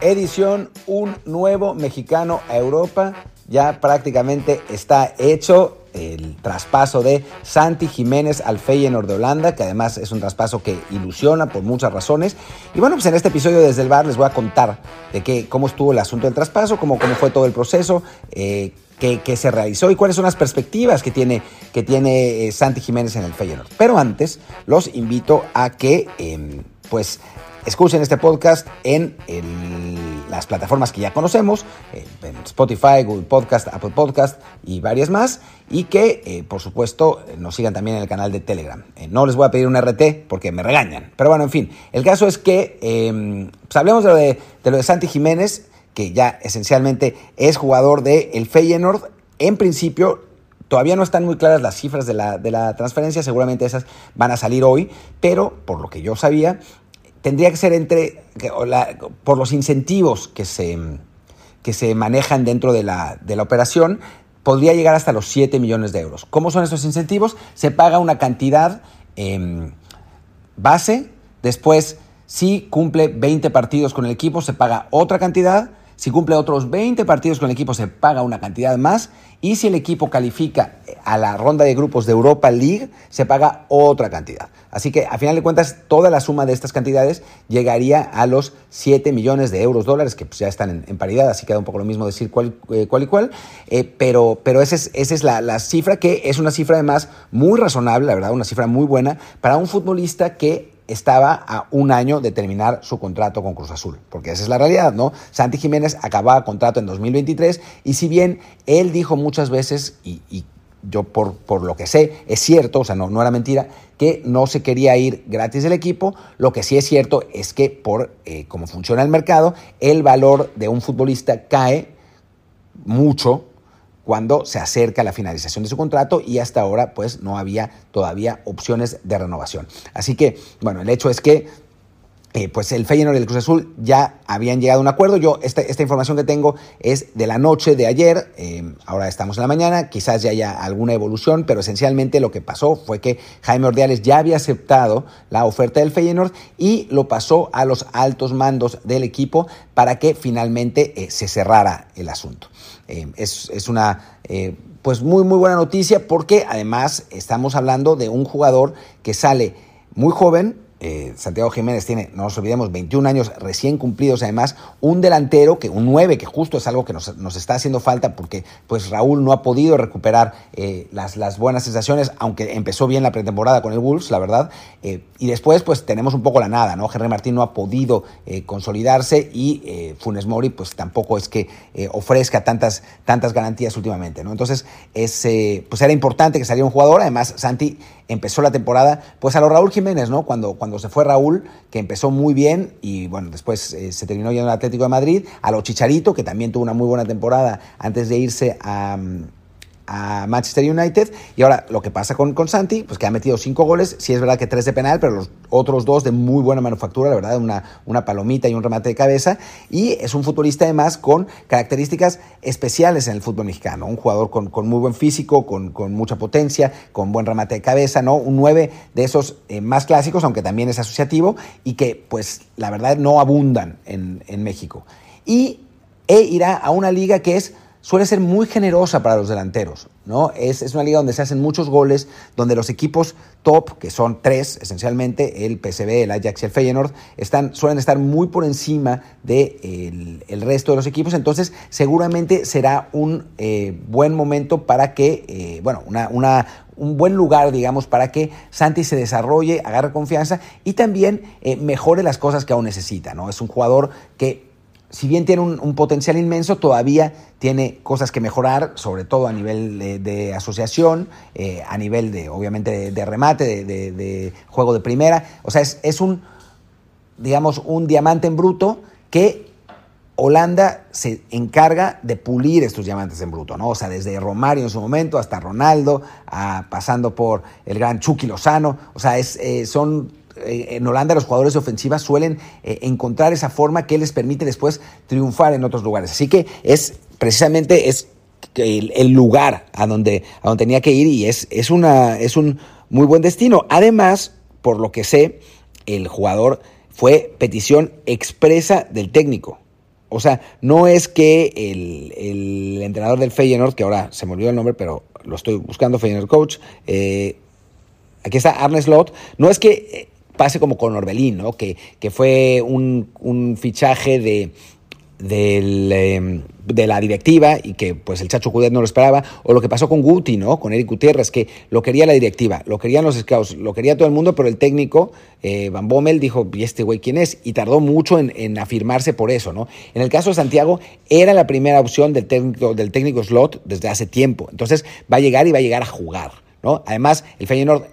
Edición Un nuevo mexicano a Europa. Ya prácticamente está hecho el traspaso de Santi Jiménez al Feyenoord de Holanda, que además es un traspaso que ilusiona por muchas razones. Y bueno, pues en este episodio desde el bar les voy a contar de qué, cómo estuvo el asunto del traspaso, cómo, cómo fue todo el proceso, eh, qué, se realizó y cuáles son las perspectivas que tiene, que tiene eh, Santi Jiménez en el Feyenoord. Pero antes, los invito a que, em, pues, escuchen este podcast en las plataformas que ya conocemos, en Spotify, Google Podcast, Apple Podcast y varias más, y que eh, por supuesto nos sigan también en el canal de Telegram. Eh, no les voy a pedir un RT porque me regañan, pero bueno, en fin, el caso es que em, pues hablemos de lo de, Santi Jiménez, que ya esencialmente es jugador del el Feyenoord. En principio, Todavía no están muy claras las cifras de la, transferencia, seguramente esas van a salir hoy, pero por lo que yo sabía, tendría que ser entre, por los incentivos que se, que se manejan dentro de la, de la operación, podría llegar hasta los 7 millones de euros. ¿Cómo son esos incentivos? Se paga una cantidad em, base, después si cumple 20 partidos con el equipo se paga otra cantidad, si cumple otros 20 partidos con el equipo se paga una cantidad más y si el equipo califica a la ronda de grupos de Europa League se paga otra cantidad. Así que a final de cuentas toda la suma de estas cantidades llegaría a los 7 millones de euros dólares que pues, ya están en, paridad, así queda un poco lo mismo decir cuál, eh, y cuál, eh, pero, pero esa es, es la, la cifra que es una cifra además muy razonable, la verdad, una cifra muy buena para un futbolista que estaba a un año de terminar su contrato con Cruz Azul, porque esa es la realidad, ¿no? Santi Jiménez acababa contrato en 2023 y si bien él dijo muchas veces, y, yo por, por, lo que sé, es cierto, o sea, no, no era mentira, que no se quería ir gratis del equipo, lo que sí es cierto es que por eh, cómo funciona el mercado, el valor de un futbolista cae mucho cuando se acerca la finalización de su contrato y hasta ahora pues no había todavía opciones de renovación. Así que, bueno, el hecho es que eh, pues el Feyenoord y el Cruz Azul ya habían llegado a un acuerdo. Yo, esta, esta información que tengo es de la noche de ayer, eh, ahora estamos en la mañana, quizás ya haya alguna evolución, pero esencialmente lo que pasó fue que Jaime Ordiales ya había aceptado la oferta del Feyenoord y lo pasó a los altos mandos del equipo para que finalmente eh, se cerrara el asunto. es, es, una pues muy muy buena noticia porque además estamos hablando de un jugador que sale muy joven, eh, Santiago Jiménez tiene, no nos olvidemos, 21 años recién cumplidos, además, un delantero, que un 9, que justo es algo que nos, está haciendo falta porque pues Raúl no ha podido recuperar eh, las, buenas sensaciones, aunque empezó bien la pretemporada con el Wolves, la verdad, eh, y después pues tenemos un poco la nada, ¿no? Henry Martín no ha podido consolidarse y Funes Mori pues tampoco es que ofrezca tantas, tantas garantías últimamente, ¿no? Entonces, es, pues era importante que saliera un jugador, además Santi empezó la temporada pues a lo Raúl Jiménez, ¿no? Cuando, cuando se fue Raúl, que empezó muy bien y bueno, después eh, se terminó yendo al Atlético de Madrid, a lo Chicharito, que también tuvo una muy buena temporada antes de irse a... Mm, a Manchester United. Y ahora lo que pasa con, con Santi, pues que ha metido cinco goles, sí es verdad que tres de penal, pero los otros dos de muy buena manufactura, la verdad, una, una palomita y un remate de cabeza. Y es un futbolista además con características especiales en el fútbol mexicano. Un jugador con, con muy buen físico, con, con, mucha potencia, con buen remate de cabeza, ¿no? Un 9 de esos eh, más clásicos, aunque también es asociativo, y que pues la verdad no abundan en, en México. Y e irá a una liga que es suele ser muy generosa para los delanteros. ¿no? Es, es, una liga donde se hacen muchos goles, donde los equipos top, que son tres esencialmente, el PSV, el Ajax y el Feyenoord, están, suelen estar muy por encima del de el resto de los equipos. Entonces, seguramente será un eh, buen momento para que, eh, bueno, una, una, un buen lugar, digamos, para que Santi se desarrolle, agarre confianza y también eh, mejore las cosas que aún necesita. ¿no? Es un jugador que si bien tiene un, potencial inmenso, todavía tiene cosas que mejorar, sobre todo a nivel de, asociación, eh, a nivel de, obviamente, de, remate, de, juego de primera. O sea, es, un, digamos, un diamante en bruto que Holanda se encarga de pulir estos diamantes en bruto, ¿no? O sea, desde Romario en su momento hasta Ronaldo, pasando por el gran Chucky Lozano. O sea, es, eh, son en Holanda los jugadores de ofensiva suelen eh, encontrar esa forma que les permite después triunfar en otros lugares. Así que es precisamente es el, lugar a donde, a donde tenía que ir y es, es, una, es un muy buen destino. Además, por lo que sé, el jugador fue petición expresa del técnico. O sea, no es que el, entrenador del Feyenoord, que ahora se me olvidó el nombre, pero lo estoy buscando, Feyenoord Coach, eh, aquí está Arne Slot, no es que eh, pase como con Orbelín, ¿no? que, que fue un, un fichaje de, del, em, de la directiva y que pues el Chacho Cudet no lo esperaba, o lo que pasó con Guti, ¿no? Con Eric Gutiérrez, que lo quería la directiva, lo querían los scouts, lo quería todo el mundo, pero el técnico, eh, Van Bommel, dijo, ¿y este güey quién es? Y tardó mucho en, afirmarse por eso, ¿no? En el caso de Santiago, era la primera opción del técnico, del técnico slot desde hace tiempo. Entonces va a llegar y va a llegar a jugar, ¿no? Además, el Feyenoord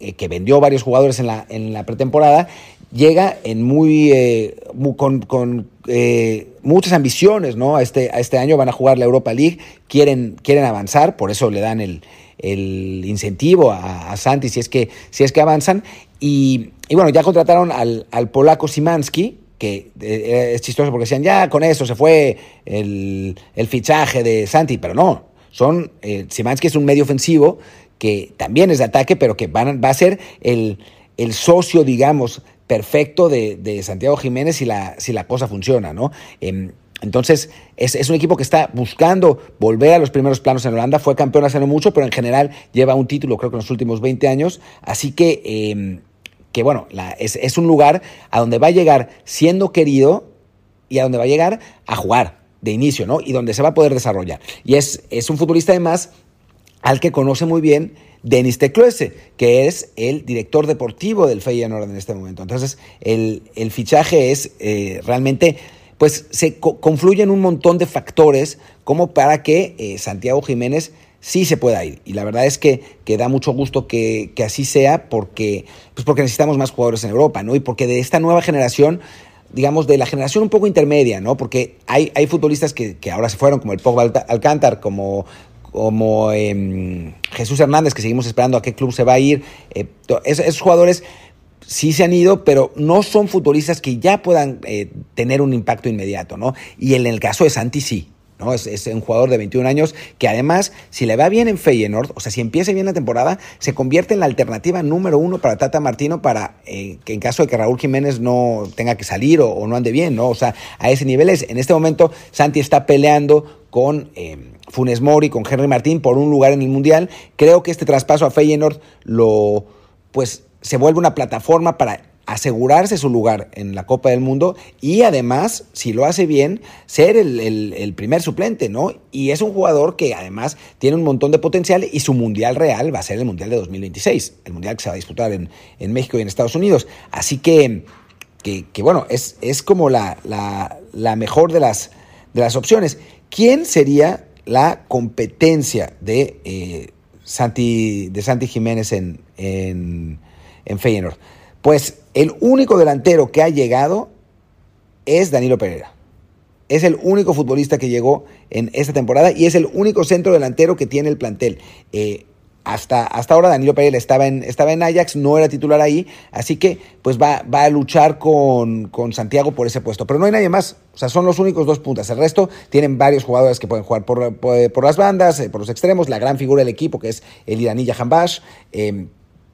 eh, que vendió varios jugadores en la, en la pretemporada, llega en muy, eh, con, eh, muchas ambiciones, ¿no? A este, a este año van a jugar la Europa League, quieren, quieren avanzar, por eso le dan el, incentivo a, Santi si es que, si es que avanzan. Y, bueno, ya contrataron al, polaco Simanski, que es chistoso porque decían, ya con eso se fue el, fichaje de Santi, pero no, son, Simanski es un medio ofensivo que también es de ataque, pero que van, va a ser el, el socio, digamos, perfecto de, Santiago Jiménez si la, si la cosa funciona, ¿no? Em, entonces, es, un equipo que está buscando volver a los primeros planos en Holanda. Fue campeón hace no mucho, pero en general lleva un título, creo que en los últimos 20 años. Así que, em, que bueno, es, un lugar a donde va a llegar siendo querido y a donde va a llegar a jugar de inicio, ¿no? Y donde se va a poder desarrollar. Y es, es un futbolista, además, al que conoce muy bien Denis Tecluese, que es el director deportivo del Feyenoord en este momento. Entonces, el, fichaje es eh, realmente, pues se confluyen un montón de factores como para que eh, Santiago Jiménez sí se pueda ir. Y la verdad es que, que da mucho gusto que, así sea porque, pues porque necesitamos más jugadores en Europa, ¿no? Y porque de esta nueva generación digamos, de la generación un poco intermedia, ¿no? Porque hay, hay futbolistas que, que, ahora se fueron, como el Pogba Alcántar, como como em, Jesús Hernández, que seguimos esperando a qué club se va a ir. Eh, esos, jugadores sí se han ido, pero no son futbolistas que ya puedan eh, tener un impacto inmediato, ¿no? Y en el caso de Santi sí. ¿No? Es, un jugador de 21 años que además, si le va bien en Feyenoord, o sea, si empieza bien la temporada, se convierte en la alternativa número uno para Tata Martino para eh, que en caso de que Raúl Jiménez no tenga que salir o, no ande bien, ¿no? O sea, a ese nivel es. En este momento, Santi está peleando con Funes Mori, con Henry Martín por un lugar en el Mundial. Creo que este traspaso a Feyenoord lo, pues, se vuelve una plataforma para asegurarse su lugar en la Copa del Mundo y además, si lo hace bien, ser el, primer suplente, ¿no? Y es un jugador que además tiene un montón de potencial y su Mundial real va a ser el Mundial de 2026, el Mundial que se va a disputar en, México y en Estados Unidos. Así que, que, bueno, es, es como la, la, mejor de las, de las opciones. ¿Quién sería la competencia de, eh, Santi, de Santi Jiménez en, en, en Feyenoord? Pues el único delantero que ha llegado es Danilo Pereira. Es el único futbolista que llegó en esta temporada y es el único centro delantero que tiene el plantel. Eh, hasta, hasta ahora Danilo Pereira estaba en, estaba en Ajax, no era titular ahí, así que pues va, va a luchar con, Santiago por ese puesto. Pero no hay nadie más, o sea, son los únicos dos puntas. El resto tienen varios jugadores que pueden jugar por, por, las bandas, eh, por los extremos, la gran figura del equipo que es el iraní Jahanbash, eh,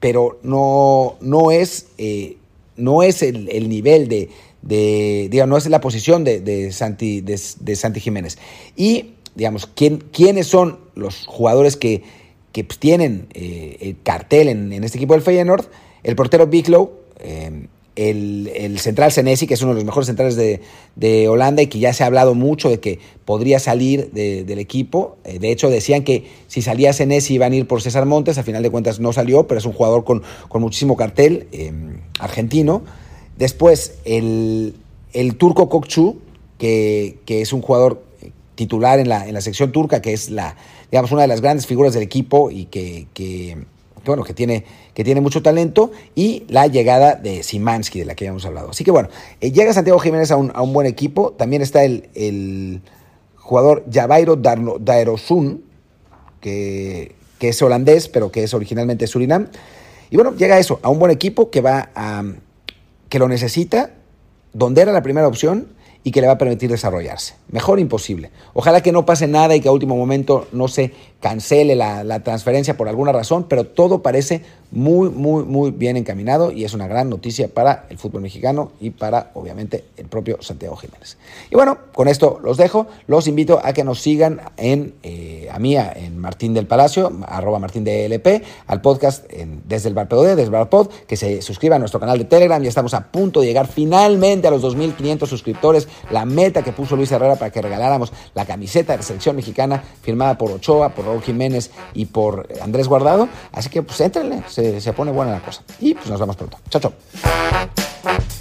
pero no, no es, eh, no es el, nivel de, de, digamos, no es la posición de, de Santi, de, Santi Jiménez. Y, digamos, ¿quién, ¿quiénes son los jugadores que que pues, tienen eh, el cartel en, este equipo del Feyenoord, el portero Biglow, eh, el, central Senesi, que es uno de los mejores centrales de, Holanda y que ya se ha hablado mucho de que podría salir del equipo. Eh, de hecho, decían que si salía Senesi iban a ir por César Montes, a final de cuentas no salió, pero es un jugador con, muchísimo cartel argentino. Después, el, turco Kokchu, que, que es un jugador titular en la, en la sección turca, que es la, digamos, una de las grandes figuras del equipo y que, bueno, que tiene, que tiene mucho talento, y la llegada de Simansky, de la que habíamos hablado. Así que bueno, eh, llega Santiago Jiménez a un, buen equipo, también está el, el jugador Javairo Daerosun, que, que es holandés, pero que es originalmente Surinam. Y bueno, llega a eso, a un buen equipo que va a, que lo necesita, donde era la primera opción, y que le va a permitir desarrollarse. Mejor imposible. Ojalá que no pase nada y que a último momento no se cancele la, la transferencia por alguna razón, pero todo parece muy, muy, muy bien encaminado y es una gran noticia para el fútbol mexicano y para, obviamente, el propio Santiago Jiménez. Y bueno, con esto los dejo. Los invito a que nos sigan en, eh, a mí, en Martín del Palacio, arroba Martín DLP, al podcast desde el Bar POD, desde el Bar Pod, que se suscriban a nuestro canal de Telegram. Ya estamos a punto de llegar finalmente a los 2.500 suscriptores, la meta que puso Luis Herrera para que regaláramos la camiseta de la selección mexicana firmada por Ochoa, por Raúl Jiménez y por Andrés Guardado. Así que pues éntrenle, se, se pone buena la cosa. Y pues nos vemos pronto. Chao, chao.